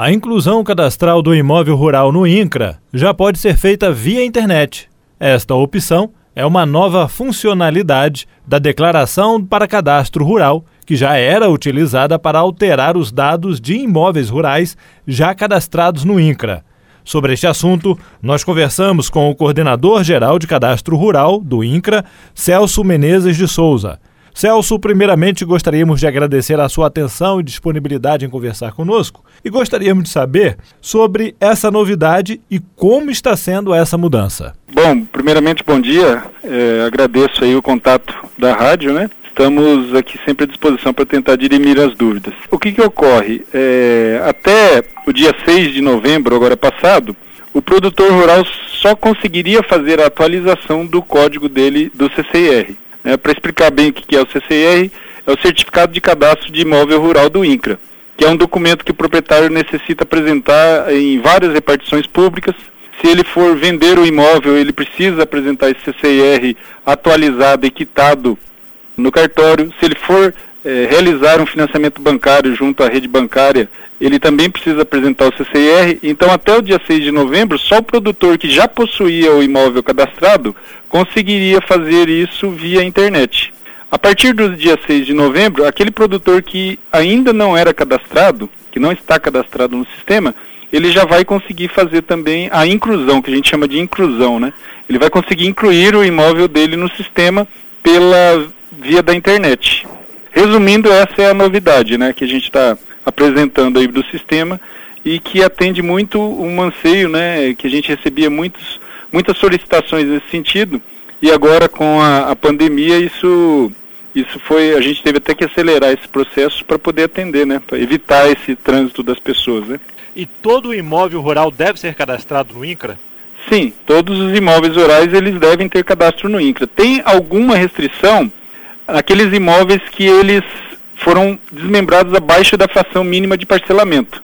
A inclusão cadastral do imóvel rural no INCRA já pode ser feita via internet. Esta opção é uma nova funcionalidade da Declaração para Cadastro Rural, que já era utilizada para alterar os dados de imóveis rurais já cadastrados no INCRA. Sobre este assunto, nós conversamos com o coordenador geral de cadastro rural do INCRA, Celso Menezes de Souza. Celso, primeiramente gostaríamos de agradecer a sua atenção e disponibilidade em conversar conosco e gostaríamos de saber sobre essa novidade e como está sendo essa mudança. Bom, primeiramente, bom dia. É, agradeço aí o contato da rádio, né? Estamos aqui sempre à disposição para tentar dirimir as dúvidas. O que, que ocorre? É, até o dia 6 de novembro, agora passado, o produtor rural só conseguiria fazer a atualização do código dele do CCIR. Né, Para explicar bem o que é o CCR, é o Certificado de Cadastro de Imóvel Rural do INCRA, que é um documento que o proprietário necessita apresentar em várias repartições públicas. Se ele for vender o imóvel, ele precisa apresentar esse CCR atualizado e quitado no cartório. Se ele for é, realizar um financiamento bancário junto à rede bancária, ele também precisa apresentar o CCR. Então, até o dia 6 de novembro, só o produtor que já possuía o imóvel cadastrado conseguiria fazer isso via internet. A partir do dia 6 de novembro, aquele produtor que ainda não era cadastrado, que não está cadastrado no sistema, ele já vai conseguir fazer também a inclusão, que a gente chama de inclusão, né? Ele vai conseguir incluir o imóvel dele no sistema pela via da internet. Resumindo, essa é a novidade, né, que a gente está apresentando aí do sistema e que atende muito um anseio, né, que a gente recebia muitos, muitas solicitações nesse sentido e agora com a, a pandemia isso isso foi a gente teve até que acelerar esse processo para poder atender, né, para evitar esse trânsito das pessoas, né. E todo imóvel rural deve ser cadastrado no INCRA? Sim, todos os imóveis rurais eles devem ter cadastro no INCRA. Tem alguma restrição aqueles imóveis que eles foram desmembrados abaixo da fração mínima de parcelamento.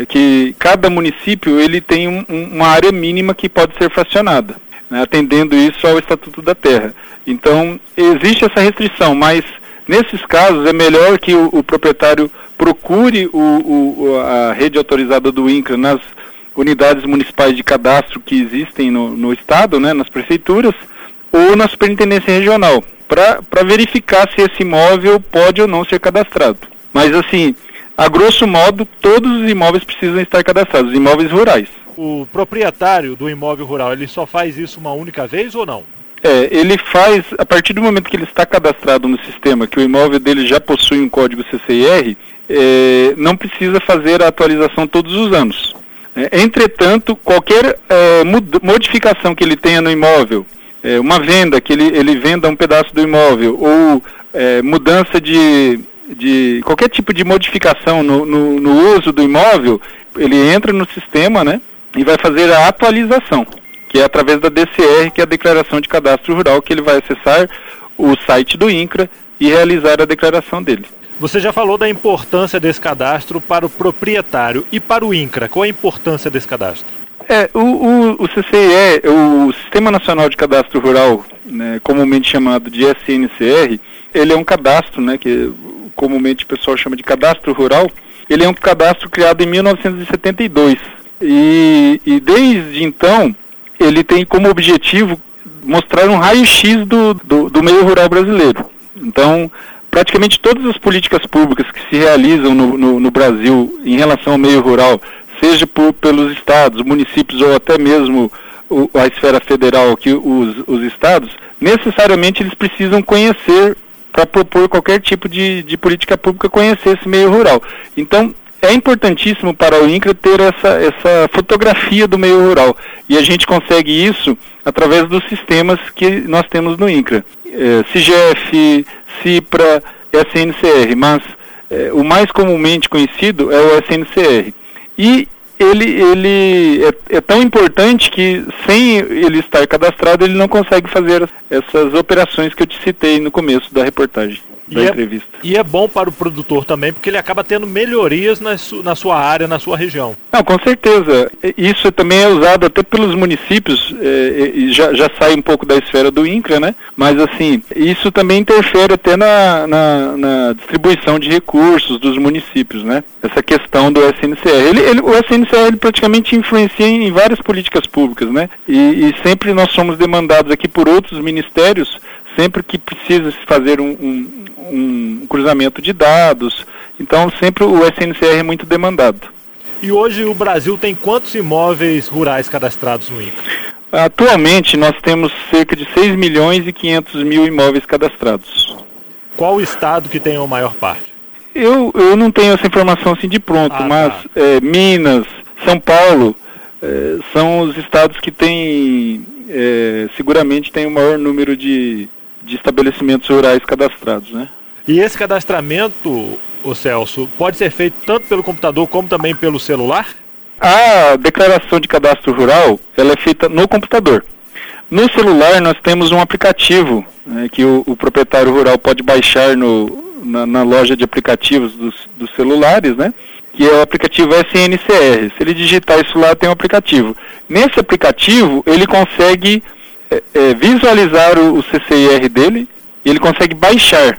É, que cada município ele tem um, uma área mínima que pode ser fracionada, né, atendendo isso ao Estatuto da Terra. Então, existe essa restrição, mas nesses casos é melhor que o, o proprietário procure o, o, a rede autorizada do INCRA nas unidades municipais de cadastro que existem no, no Estado, né, nas prefeituras, ou na Superintendência Regional para verificar se esse imóvel pode ou não ser cadastrado. Mas assim, a grosso modo, todos os imóveis precisam estar cadastrados, os imóveis rurais. O proprietário do imóvel rural, ele só faz isso uma única vez ou não? É, ele faz, a partir do momento que ele está cadastrado no sistema, que o imóvel dele já possui um código CCIR, é, não precisa fazer a atualização todos os anos. É, entretanto, qualquer é, modificação que ele tenha no imóvel, é, uma venda, que ele, ele venda um pedaço do imóvel, ou é, mudança de, de qualquer tipo de modificação no, no, no, uso do imóvel, ele entra no sistema né, e vai fazer a atualização, que é através da DCR, que é a Declaração de Cadastro Rural, que ele vai acessar o site do INCRA e realizar a declaração dele. Você já falou da importância desse cadastro para o proprietário e para o INCRA. Qual a importância desse cadastro? É, o, o, o CCIE, o Sistema Nacional de Cadastro Rural, né, comumente chamado de SNCR, ele é um cadastro, né, que comumente o pessoal chama de cadastro rural, ele é um cadastro criado em 1972. E, e desde então, ele tem como objetivo mostrar um raio-x do, do, do meio rural brasileiro. Então, praticamente todas as políticas públicas que se realizam no, no, no Brasil em relação ao meio rural, seja por, pelos estados, municípios ou até mesmo o, a esfera federal, que os, os estados, necessariamente eles precisam conhecer para propor qualquer tipo de, de política pública, conhecer esse meio rural. Então, é importantíssimo para o INCRA ter essa, essa fotografia do meio rural. E a gente consegue isso através dos sistemas que nós temos no INCRA. É, CIGEF, CIPRA, SNCR, mas é, o mais comumente conhecido é o SNCR. E ele, ele é, é, tão importante que sem ele estar cadastrado ele não consegue fazer essas operações que eu te citei no começo da reportagem. Da e entrevista. É, e é bom para o produtor também, porque ele acaba tendo melhorias na, su, na sua área, na sua região. Não, com certeza. Isso também é usado até pelos municípios, é, já, já sai um pouco da esfera do INCRA, né? Mas assim, isso também interfere até na, na, na distribuição de recursos dos municípios, né? Essa questão do SNCR. Ele, ele, o SNCR ele praticamente influencia em, em várias políticas públicas, né? E, e sempre nós somos demandados aqui por outros ministérios sempre que precisa se fazer um, um, um cruzamento de dados. Então, sempre o SNCR é muito demandado. E hoje o Brasil tem quantos imóveis rurais cadastrados no INCRA? Atualmente nós temos cerca de 6 milhões e 500 mil imóveis cadastrados. Qual o estado que tem a maior parte? Eu, eu não tenho essa informação assim de pronto, ah, mas tá. é, Minas, São Paulo é, são os estados que têm, é, seguramente tem o maior número de, de estabelecimentos rurais cadastrados, né? E esse cadastramento, o Celso, pode ser feito tanto pelo computador como também pelo celular? A declaração de cadastro rural, ela é feita no computador. No celular nós temos um aplicativo né, que o, o, proprietário rural pode baixar no, na, na loja de aplicativos dos, dos, celulares, né? Que é o aplicativo SNCR. Se ele digitar isso lá, tem um aplicativo. Nesse aplicativo, ele consegue é, é, visualizar o, o CCIR dele e ele consegue baixar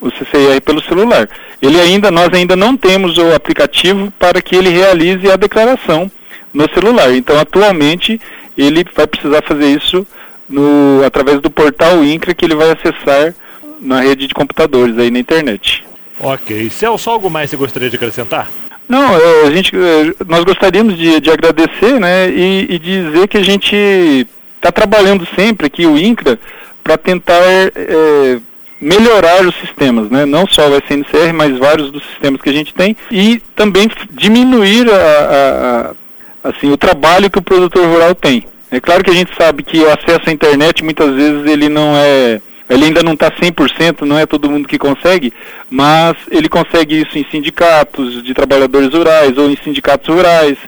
o CCIR pelo celular. Ele ainda, nós ainda não temos o aplicativo para que ele realize a declaração no celular. Então, atualmente, ele vai precisar fazer isso no, através do portal INCRA que ele vai acessar na rede de computadores aí na internet. Ok. Celso, algo mais você gostaria de acrescentar? Não, é, a gente, é, nós gostaríamos de, de agradecer né, e, e dizer que a gente está trabalhando sempre aqui, o INCRA, para tentar é, melhorar os sistemas, né? não só o SNCR, mas vários dos sistemas que a gente tem, e também diminuir a, a, a, assim, o trabalho que o produtor rural tem. É claro que a gente sabe que o acesso à internet muitas vezes ele não é ele ainda não está 100%, não é todo mundo que consegue, mas ele consegue isso em sindicatos de trabalhadores rurais ou em sindicatos rurais.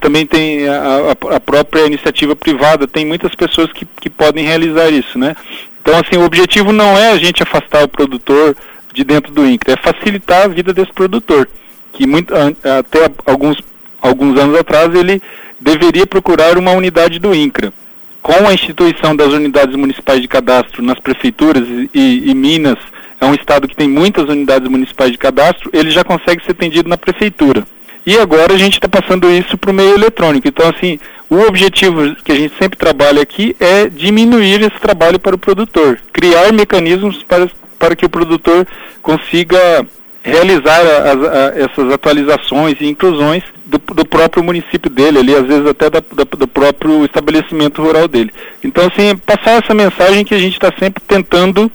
também tem a, a, própria iniciativa privada, tem muitas pessoas que, que podem realizar isso, né? Então, assim, o objetivo não é a gente afastar o produtor de dentro do INCRA, é facilitar a vida desse produtor, que muito, até alguns, alguns anos atrás ele deveria procurar uma unidade do INCRA. Com a instituição das unidades municipais de cadastro nas prefeituras e, e Minas é um estado que tem muitas unidades municipais de cadastro, ele já consegue ser atendido na prefeitura. E agora a gente está passando isso para o meio eletrônico. Então, assim, o objetivo que a gente sempre trabalha aqui é diminuir esse trabalho para o produtor, criar mecanismos para, para que o produtor consiga realizar a, a, essas atualizações e inclusões do, do, próprio município dele, ali, às vezes até da, da, do próprio estabelecimento rural dele. Então, assim, passar essa mensagem que a gente está sempre tentando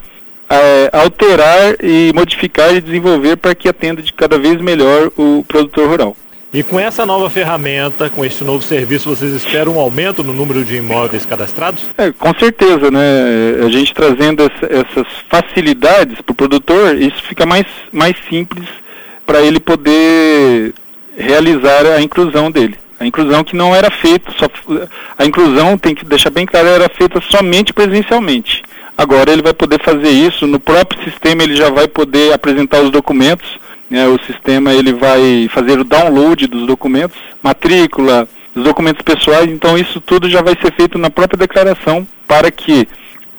é, alterar e modificar e desenvolver para que atenda de cada vez melhor o produtor rural. E com essa nova ferramenta, com este novo serviço, vocês esperam um aumento no número de imóveis cadastrados? É, com certeza, né? A gente trazendo essa, essas facilidades para o produtor, isso fica mais, mais simples para ele poder realizar a inclusão dele. A inclusão que não era feita, só, a inclusão, tem que deixar bem claro, era feita somente presencialmente. Agora ele vai poder fazer isso, no próprio sistema ele já vai poder apresentar os documentos, né, o sistema ele vai fazer o download dos documentos, matrícula, os documentos pessoais, então isso tudo já vai ser feito na própria declaração para que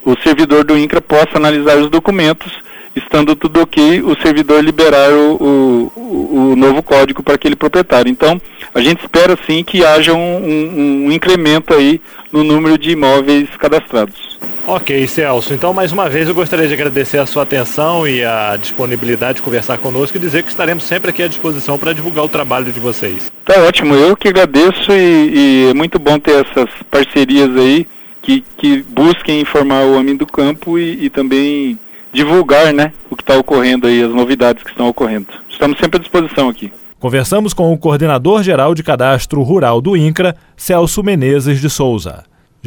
o servidor do INCRA possa analisar os documentos, estando tudo ok, o servidor liberar o, o, o novo código para aquele proprietário. Então, a gente espera sim que haja um, um, um incremento aí no número de imóveis cadastrados. Ok, Celso. Então, mais uma vez, eu gostaria de agradecer a sua atenção e a disponibilidade de conversar conosco e dizer que estaremos sempre aqui à disposição para divulgar o trabalho de vocês. Tá ótimo. Eu que agradeço e, e é muito bom ter essas parcerias aí que, que busquem informar o homem do campo e, e também divulgar né, o que está ocorrendo aí, as novidades que estão ocorrendo. Estamos sempre à disposição aqui. Conversamos com o coordenador geral de cadastro rural do INCRA, Celso Menezes de Souza.